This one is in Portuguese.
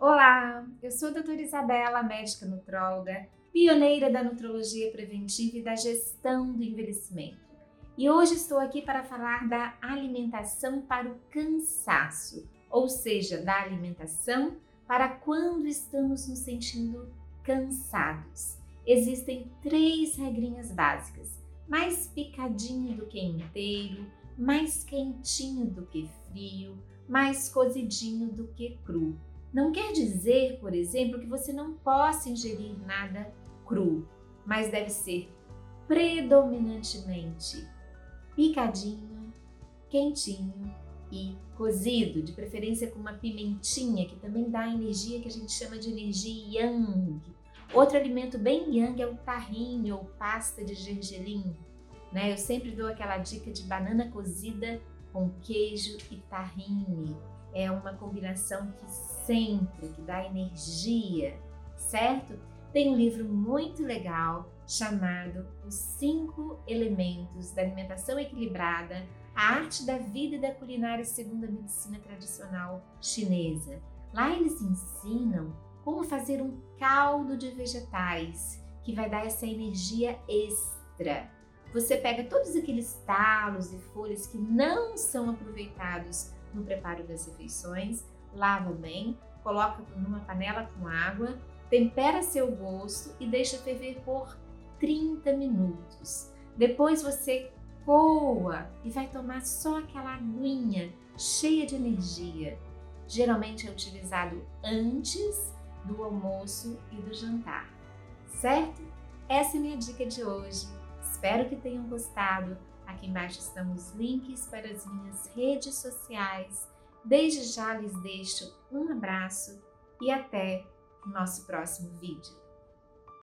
Olá, eu sou a doutora Isabela, médica nutróloga, pioneira da nutrologia preventiva e da gestão do envelhecimento. E hoje estou aqui para falar da alimentação para o cansaço, ou seja, da alimentação para quando estamos nos sentindo cansados. Existem três regrinhas básicas: mais picadinho do que inteiro, mais quentinho do que frio, mais cozidinho do que cru. Não quer dizer, por exemplo, que você não possa ingerir nada cru, mas deve ser predominantemente picadinho, quentinho e cozido, de preferência com uma pimentinha, que também dá energia que a gente chama de energia yang. Outro alimento bem yang é o tahine ou pasta de gergelim. Né? Eu sempre dou aquela dica de banana cozida com queijo e tahine é uma combinação que sempre que dá energia, certo? Tem um livro muito legal chamado Os Cinco Elementos da Alimentação Equilibrada, a arte da vida e da culinária segundo a medicina tradicional chinesa. Lá eles ensinam como fazer um caldo de vegetais que vai dar essa energia extra. Você pega todos aqueles talos e folhas que não são aproveitados no preparo das refeições, lava bem, coloca numa panela com água, tempera seu gosto e deixa ferver por 30 minutos. Depois você coa e vai tomar só aquela aguinha cheia de energia. Geralmente é utilizado antes do almoço e do jantar, certo? Essa é minha dica de hoje. Espero que tenham gostado. Aqui embaixo estão os links para as minhas redes sociais. Desde já lhes deixo um abraço e até o nosso próximo vídeo.